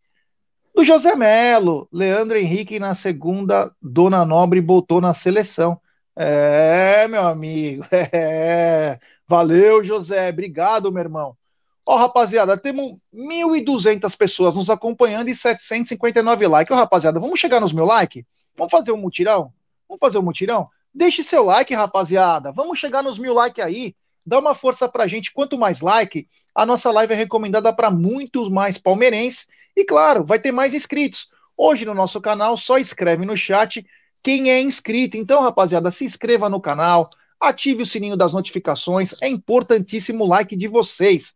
do José Melo. Leandro Henrique na segunda, Dona Nobre botou na seleção. É, meu amigo. É. Valeu, José. Obrigado, meu irmão. Ó, rapaziada, temos 1.200 pessoas nos acompanhando e 759 likes. Ó, rapaziada, vamos chegar nos mil likes? Vamos fazer um mutirão? Vamos fazer um mutirão? Deixe seu like, rapaziada. Vamos chegar nos mil likes aí. Dá uma força pra gente. Quanto mais like, a nossa live é recomendada para muitos mais palmeirenses. E claro, vai ter mais inscritos. Hoje no nosso canal, só escreve no chat quem é inscrito. Então, rapaziada, se inscreva no canal, ative o sininho das notificações. É importantíssimo o like de vocês.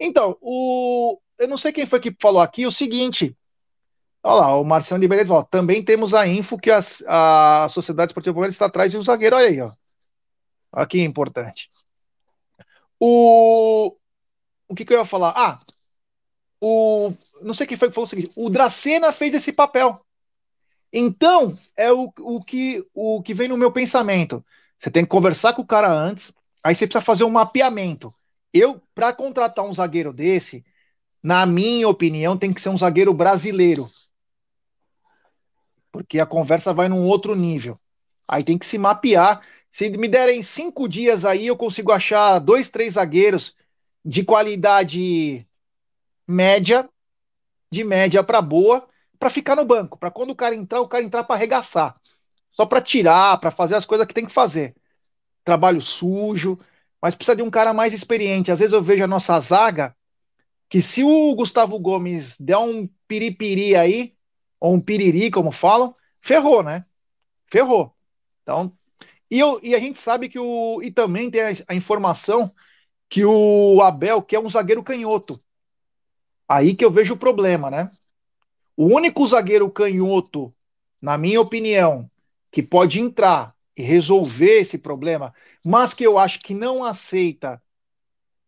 Então, o... eu não sei quem foi que falou aqui o seguinte. Olha lá, o Marciano Liberato falou, também temos a info que a, a Sociedade Esportiva Palmeiras está atrás de um zagueiro. Olha aí, ó. Aqui é importante. O, o que, que eu ia falar? Ah, o, não sei quem foi que falou o seguinte: o Dracena fez esse papel. Então, é o, o, que, o que vem no meu pensamento. Você tem que conversar com o cara antes, aí você precisa fazer um mapeamento. Eu, para contratar um zagueiro desse, na minha opinião, tem que ser um zagueiro brasileiro. Porque a conversa vai num outro nível. Aí tem que se mapear. Se me derem cinco dias aí, eu consigo achar dois, três zagueiros de qualidade média, de média para boa, para ficar no banco, para quando o cara entrar, o cara entrar para arregaçar. Só para tirar, para fazer as coisas que tem que fazer. Trabalho sujo, mas precisa de um cara mais experiente. Às vezes eu vejo a nossa zaga que se o Gustavo Gomes der um piripiri aí, ou um piriri, como falam, ferrou, né? Ferrou. Então, e, eu, e a gente sabe que o. E também tem a, a informação que o Abel quer um zagueiro canhoto. Aí que eu vejo o problema, né? O único zagueiro canhoto, na minha opinião, que pode entrar e resolver esse problema, mas que eu acho que não aceita,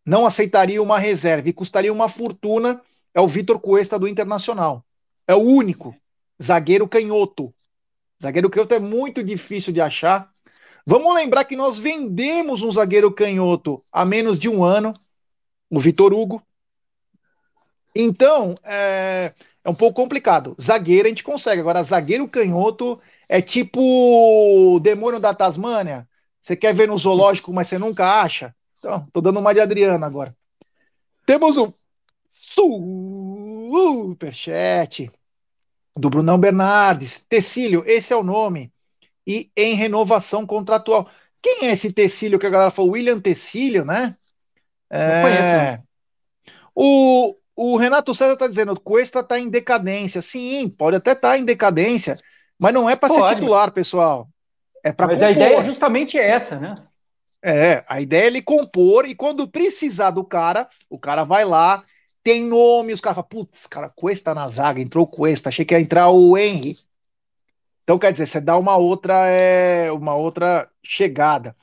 não aceitaria uma reserva e custaria uma fortuna, é o Vitor Cuesta do Internacional. É o único zagueiro canhoto. Zagueiro canhoto é muito difícil de achar. Vamos lembrar que nós vendemos um zagueiro canhoto há menos de um ano, o Vitor Hugo. Então, é, é um pouco complicado. Zagueiro a gente consegue, agora zagueiro canhoto é tipo o demônio da Tasmânia. Você quer ver no zoológico, mas você nunca acha? Então, tô dando uma de Adriana agora. Temos o superchat do Brunão Bernardes. Tecílio, esse é o nome e em renovação contratual. Quem é esse Tecílio que a galera falou? William Tecílio, né? É... O, o Renato César está dizendo Cuesta está em decadência. Sim, pode até estar tá em decadência, mas não é para ser titular, pessoal. É para compor. Mas a ideia é justamente essa, né? É, a ideia é ele compor e quando precisar do cara, o cara vai lá, tem nome, os caras falam, putz, cara, Cuesta na zaga, entrou Cuesta, achei que ia entrar o Henry. Então, quer dizer, você dá uma outra, é, uma outra chegada.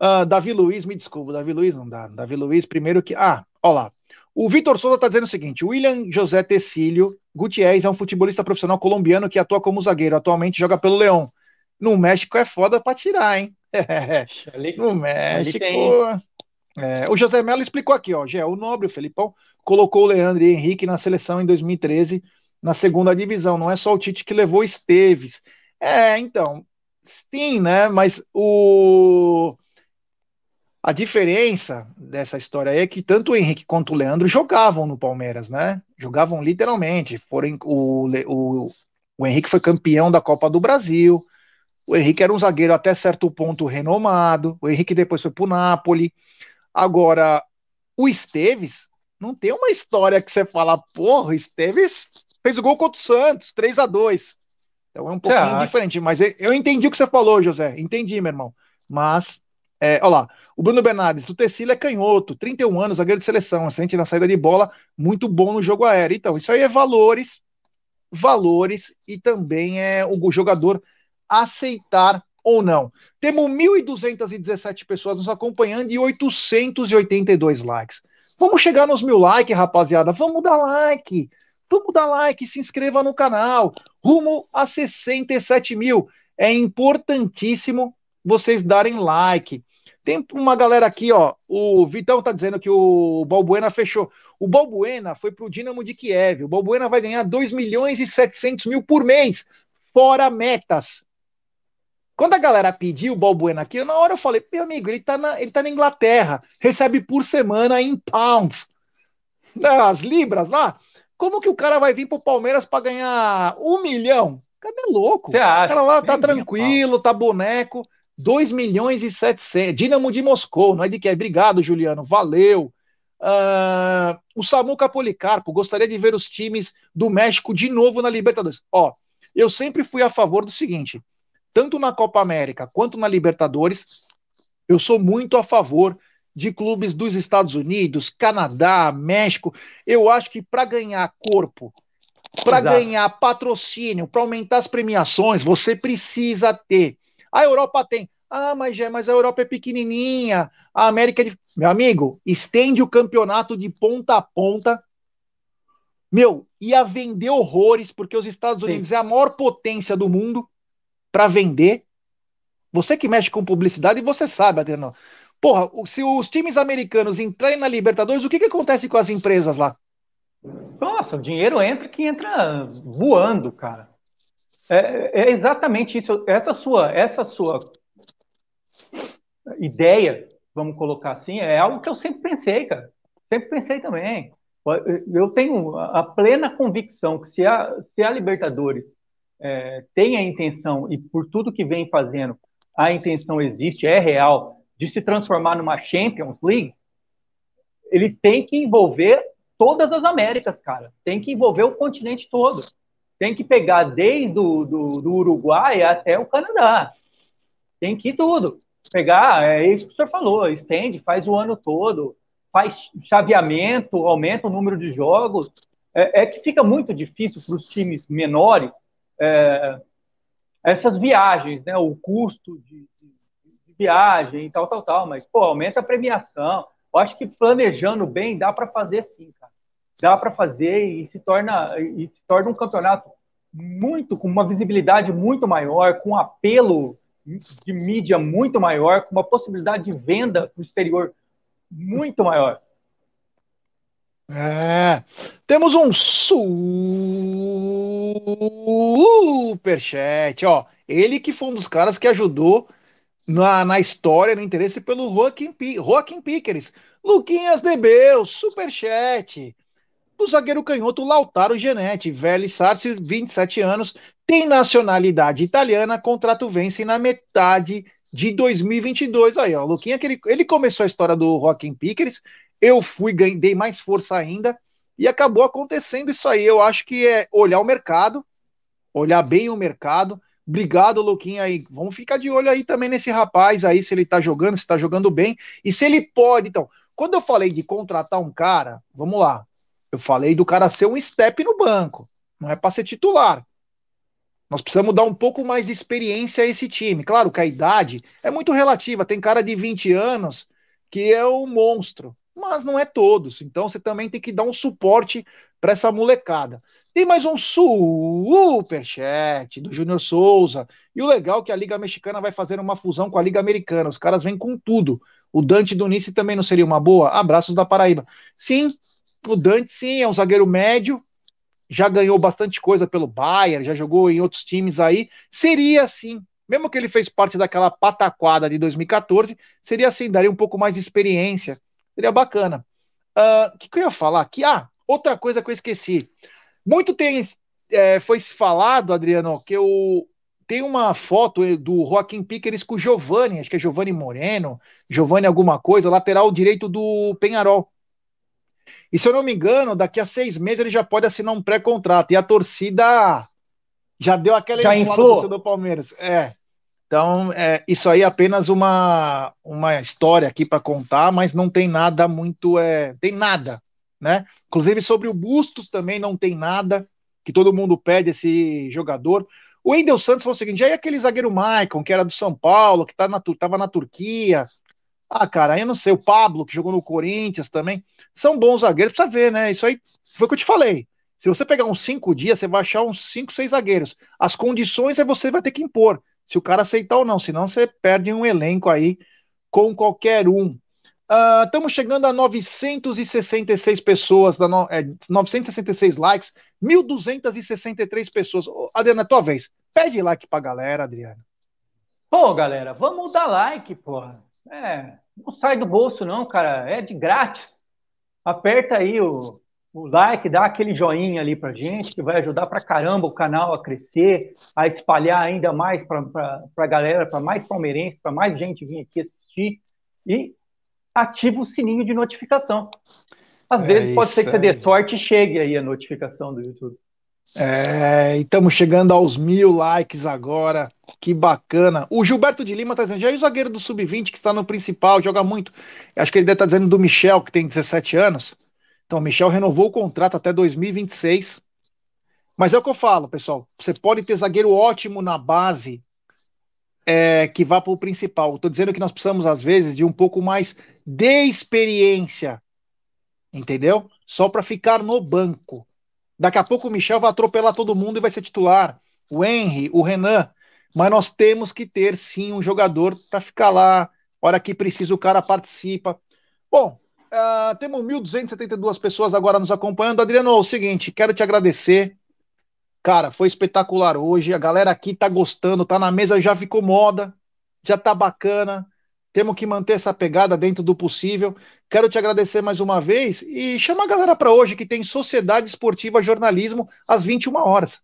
Uh, Davi Luiz, me desculpa, Davi Luiz não dá. Davi Luiz, primeiro que. Ah, olha lá. O Vitor Souza está dizendo o seguinte: William José Tecílio Gutierrez é um futebolista profissional colombiano que atua como zagueiro. Atualmente joga pelo Leão. No México é foda para tirar, hein? no México. É, o José Melo explicou aqui, ó. Gé, o Nobre, o Felipão, colocou o Leandro e Henrique na seleção em 2013, na segunda divisão. Não é só o Tite que levou Esteves. É, então, sim, né? Mas o a diferença dessa história é que tanto o Henrique quanto o Leandro jogavam no Palmeiras, né? Jogavam literalmente. Foram, o, o, o Henrique foi campeão da Copa do Brasil. O Henrique era um zagueiro até certo ponto renomado. O Henrique depois foi pro Napoli. Agora, o Esteves não tem uma história que você fala, porra, o Esteves fez o gol contra o Santos, 3 a 2 então é um pouquinho diferente, mas eu entendi o que você falou, José. Entendi, meu irmão. Mas, é, olha lá, o Bruno Bernardes, o Tecílio é canhoto, 31 anos, zagueiro de seleção, excelente na saída de bola, muito bom no jogo aéreo. Então, isso aí é valores, valores e também é o jogador aceitar ou não. Temos 1.217 pessoas nos acompanhando e 882 likes. Vamos chegar nos mil likes, rapaziada. Vamos dar like. Vamos dar like, se inscreva no canal. Rumo a 67 mil. É importantíssimo vocês darem like. Tem uma galera aqui, ó. O Vitão tá dizendo que o Balbuena fechou. O Balbuena foi pro Dinamo de Kiev. O Balbuena vai ganhar 2 milhões e 700 mil por mês, fora metas. Quando a galera pediu o Balbuena aqui, na hora eu falei, meu amigo, ele tá na, ele tá na Inglaterra, recebe por semana em pounds. As libras lá. Como que o cara vai vir pro Palmeiras para ganhar um milhão? Cadê louco? Você acha? O cara lá tá tranquilo, tá boneco. 2 milhões e 700. Dinamo de Moscou, não é de que é. Obrigado, Juliano. Valeu. Uh, o Samuca Policarpo gostaria de ver os times do México de novo na Libertadores. Ó, eu sempre fui a favor do seguinte: tanto na Copa América quanto na Libertadores, eu sou muito a favor de clubes dos Estados Unidos, Canadá, México. Eu acho que para ganhar corpo, para ganhar patrocínio, para aumentar as premiações, você precisa ter a Europa tem. Ah, mas, mas a Europa é pequenininha, a América é de... Meu amigo, estende o campeonato de ponta a ponta. Meu, ia vender horrores, porque os Estados Unidos Sim. é a maior potência do mundo para vender. Você que mexe com publicidade, você sabe, Adriano. Porra, se os times americanos entrarem na Libertadores, o que, que acontece com as empresas lá? Nossa, o dinheiro entra que entra voando, cara. É, é, exatamente isso. Essa sua, essa sua ideia, vamos colocar assim, é algo que eu sempre pensei, cara. Sempre pensei também. Eu tenho a plena convicção que se a, se a Libertadores é, tem a intenção, e por tudo que vem fazendo, a intenção existe, é real, de se transformar numa Champions League, eles têm que envolver todas as Américas, cara. Tem que envolver o continente todo tem que pegar desde o do, do Uruguai até o Canadá. Tem que ir tudo. Pegar, é isso que o senhor falou, estende, faz o ano todo, faz chaveamento, aumenta o número de jogos. É, é que fica muito difícil para os times menores é, essas viagens, né? O custo de, viagem e tal, tal, tal. Mas, pô, aumenta a premiação. Eu acho que planejando bem dá para fazer sim, cara dá para fazer e se torna e se torna um campeonato muito com uma visibilidade muito maior, com um apelo de mídia muito maior, com uma possibilidade de venda para o exterior muito maior. É, temos um superchat, ó. Ele que foi um dos caras que ajudou na, na história, no interesse pelo Joaquim, Joaquim Piqueres. Luquinhas Debeu, superchat do zagueiro canhoto Lautaro Genetti, velho Sarsi, 27 anos, tem nacionalidade italiana, contrato vence na metade de 2022. Aí, ó, Luquinha, que ele, ele começou a história do Joaquim Piqueres, eu fui, ganhei, dei mais força ainda, e acabou acontecendo isso aí. Eu acho que é olhar o mercado, olhar bem o mercado. Obrigado, Luquinha aí. Vamos ficar de olho aí também nesse rapaz aí, se ele tá jogando, se tá jogando bem, e se ele pode, então. Quando eu falei de contratar um cara, vamos lá, eu falei do cara ser um step no banco, não é para ser titular. Nós precisamos dar um pouco mais de experiência a esse time. Claro que a idade é muito relativa. Tem cara de 20 anos que é um monstro, mas não é todos. Então você também tem que dar um suporte para essa molecada. Tem mais um superchat do Júnior Souza. E o legal é que a Liga Mexicana vai fazer uma fusão com a Liga Americana. Os caras vêm com tudo. O Dante Dunice também não seria uma boa? Abraços da Paraíba. Sim, o Dante, sim, é um zagueiro médio, já ganhou bastante coisa pelo Bayern, já jogou em outros times aí. Seria assim, mesmo que ele fez parte daquela pataquada de 2014, seria assim, daria um pouco mais de experiência. Seria bacana. O uh, que, que, eu ia falar aqui? Ah, outra coisa que eu esqueci. Muito tem, é, foi falado, Adriano, que eu tem uma foto do Joaquim Piqueres com o Giovanni, acho que é Giovanni Moreno, Giovanni alguma coisa, lateral direito do Penharol. E se eu não me engano, daqui a seis meses ele já pode assinar um pré-contrato. E a torcida já deu aquela já do Palmeiras. É. Então, é, isso aí é apenas uma, uma história aqui para contar, mas não tem nada muito. É, tem nada, né? Inclusive sobre o Bustos também não tem nada, que todo mundo pede esse jogador. O Wendel Santos falou o seguinte: é aquele zagueiro Maicon, que era do São Paulo, que tá na, tava na Turquia, ah, cara, eu não sei, o Pablo, que jogou no Corinthians também, são bons zagueiros, precisa ver, né? Isso aí foi o que eu te falei. Se você pegar uns cinco dias, você vai achar uns cinco, seis zagueiros. As condições é você vai ter que impor, se o cara aceitar ou não, senão você perde um elenco aí com qualquer um. Estamos uh, chegando a 966 pessoas, da no, é, 966 likes, 1.263 pessoas. Adriana, é tua vez. Pede like pra galera, Adriana. Pô, galera, vamos dar like, porra. É, não sai do bolso, não, cara. É de grátis. Aperta aí o, o like, dá aquele joinha ali pra gente, que vai ajudar pra caramba o canal a crescer, a espalhar ainda mais pra, pra, pra galera, pra mais palmeirense, pra mais gente vir aqui assistir. E ativa o sininho de notificação. Às é vezes pode ser que você dê sorte e chegue aí a notificação do YouTube. É, estamos chegando aos mil likes agora. Que bacana. O Gilberto de Lima está dizendo: já é o zagueiro do Sub-20 que está no principal, joga muito. Acho que ele deve estar tá dizendo do Michel, que tem 17 anos. Então, o Michel renovou o contrato até 2026. Mas é o que eu falo, pessoal. Você pode ter zagueiro ótimo na base é, que vá para o principal. Estou dizendo que nós precisamos, às vezes, de um pouco mais de experiência, entendeu? Só para ficar no banco. Daqui a pouco o Michel vai atropelar todo mundo e vai ser titular. O Henry, o Renan. Mas nós temos que ter sim um jogador para ficar lá. Hora que precisa, o cara participa. Bom, uh, temos 1.272 pessoas agora nos acompanhando. Adriano, é o seguinte, quero te agradecer. Cara, foi espetacular hoje. A galera aqui tá gostando, tá na mesa, já ficou moda, já tá bacana. Temos que manter essa pegada dentro do possível. Quero te agradecer mais uma vez e chama a galera para hoje que tem Sociedade Esportiva Jornalismo às 21 horas.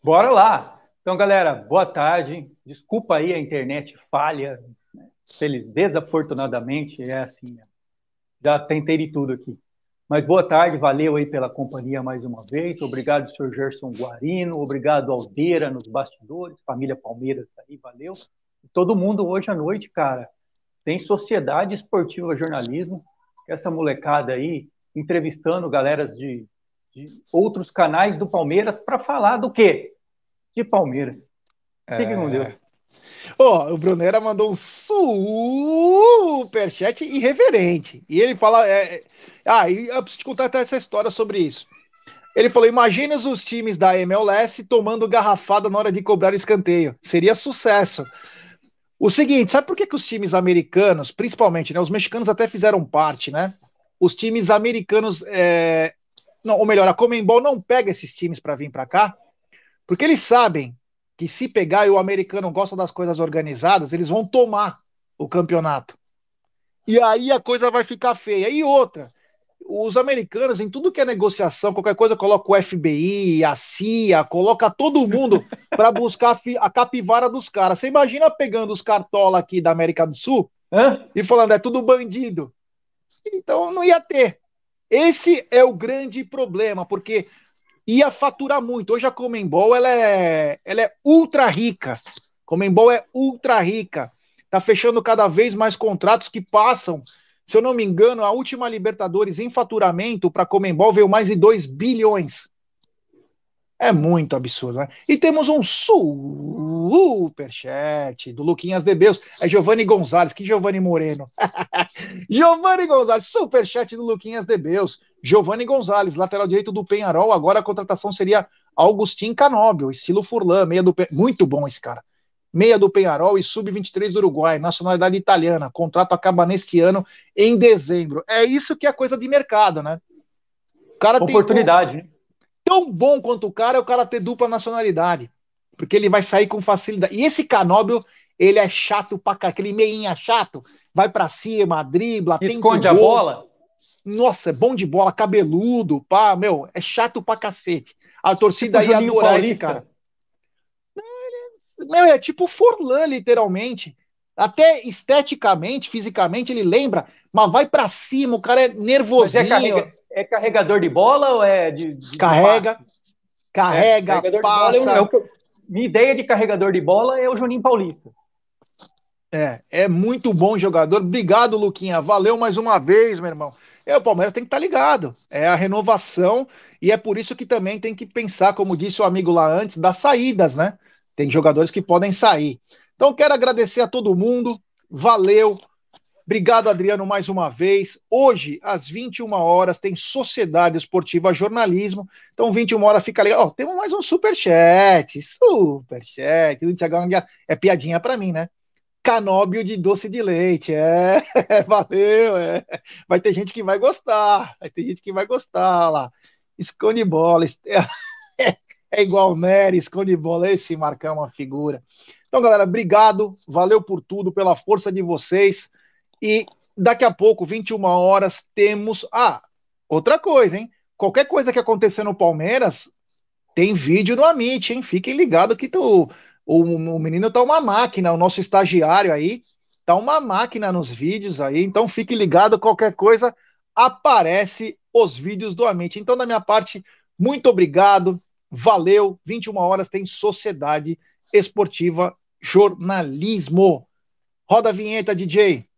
Bora lá. Então, galera, boa tarde. Desculpa aí a internet falha. Né? Feliz, desafortunadamente é assim. Né? Já tentei de tudo aqui. Mas boa tarde, valeu aí pela companhia mais uma vez. Obrigado, senhor Gerson Guarino. Obrigado, Aldeira, nos bastidores. Família Palmeiras aí, valeu todo mundo hoje à noite, cara, tem Sociedade Esportiva Jornalismo, essa molecada aí, entrevistando galeras de, de outros canais do Palmeiras para falar do quê? De Palmeiras. É... que com Deus. Oh, o Brunera mandou um superchat irreverente. E ele fala. É... é ah, e eu preciso te contar essa história sobre isso. Ele falou: imagina os times da MLS tomando garrafada na hora de cobrar escanteio. Seria sucesso. O seguinte, sabe por que, que os times americanos, principalmente, né? Os mexicanos até fizeram parte, né? Os times americanos, é, não, ou melhor, a Comembol não pega esses times para vir para cá, porque eles sabem que se pegar e o americano gosta das coisas organizadas, eles vão tomar o campeonato. E aí a coisa vai ficar feia. E outra, os americanos, em tudo que é negociação, qualquer coisa, coloca o FBI, a CIA, coloca todo mundo para buscar a capivara dos caras. Você imagina pegando os cartola aqui da América do Sul Hã? e falando, é tudo bandido. Então não ia ter. Esse é o grande problema, porque ia faturar muito. Hoje a Comembol ela é, ela é ultra rica. Comembol é ultra rica. Tá fechando cada vez mais contratos que passam se eu não me engano, a última Libertadores em faturamento para Comembol veio mais de 2 bilhões. É muito absurdo, né? E temos um superchat do Luquinhas de Beus. É Giovanni Gonzalez, que Giovanni Moreno. Giovanni Gonzalez, superchat do Luquinhas de Beus. Giovanni Gonzalez, lateral direito do Penharol. Agora a contratação seria Augustin Canóbio, estilo Furlan, meia do Muito bom esse cara meia do Penharol e sub-23 do Uruguai, nacionalidade italiana. Contrato acaba neste ano, em dezembro. É isso que é coisa de mercado, né? O cara Oportunidade, tem, né? Tão bom quanto o cara é o cara ter dupla nacionalidade. Porque ele vai sair com facilidade. E esse Canóbio, ele é chato pra cá, aquele meinha chato, vai para cima, dribla, esconde a bola. Nossa, é bom de bola, cabeludo, pá, meu, é chato pra cacete. A torcida tipo ia adorar Paulista. esse cara. Meu, é tipo Forlan, literalmente. Até esteticamente, fisicamente, ele lembra, mas vai para cima, o cara é nervosinho. É, carrega, é, carregador de bola ou é de. de carrega, de carrega, é, passa. É, eu, minha ideia de carregador de bola é o Juninho Paulista. É, é muito bom jogador. Obrigado, Luquinha. Valeu mais uma vez, meu irmão. É, o Palmeiras tem que estar tá ligado. É a renovação e é por isso que também tem que pensar, como disse o amigo lá antes, das saídas, né? Tem jogadores que podem sair. Então, quero agradecer a todo mundo. Valeu. Obrigado, Adriano, mais uma vez. Hoje, às 21 horas, tem Sociedade Esportiva Jornalismo. Então, 21 horas fica legal. Oh, temos mais um superchat. Superchat. Thiagão é piadinha para mim, né? canóbio de doce de leite. É, valeu. É. Vai ter gente que vai gostar. Vai ter gente que vai gostar lá. Esconde bola. É, é igual Nery, esconde bola. Esse marcar uma figura. Então, galera, obrigado. Valeu por tudo, pela força de vocês. E daqui a pouco, 21 horas, temos. Ah, outra coisa, hein? Qualquer coisa que acontecer no Palmeiras, tem vídeo no Amit, hein? Fiquem ligados que tu, o, o menino tá uma máquina, o nosso estagiário aí, tá uma máquina nos vídeos aí. Então fique ligado, qualquer coisa aparece os vídeos do Amit. Então, da minha parte, muito obrigado. Valeu. 21 horas tem Sociedade Esportiva Jornalismo. Roda a vinheta, DJ.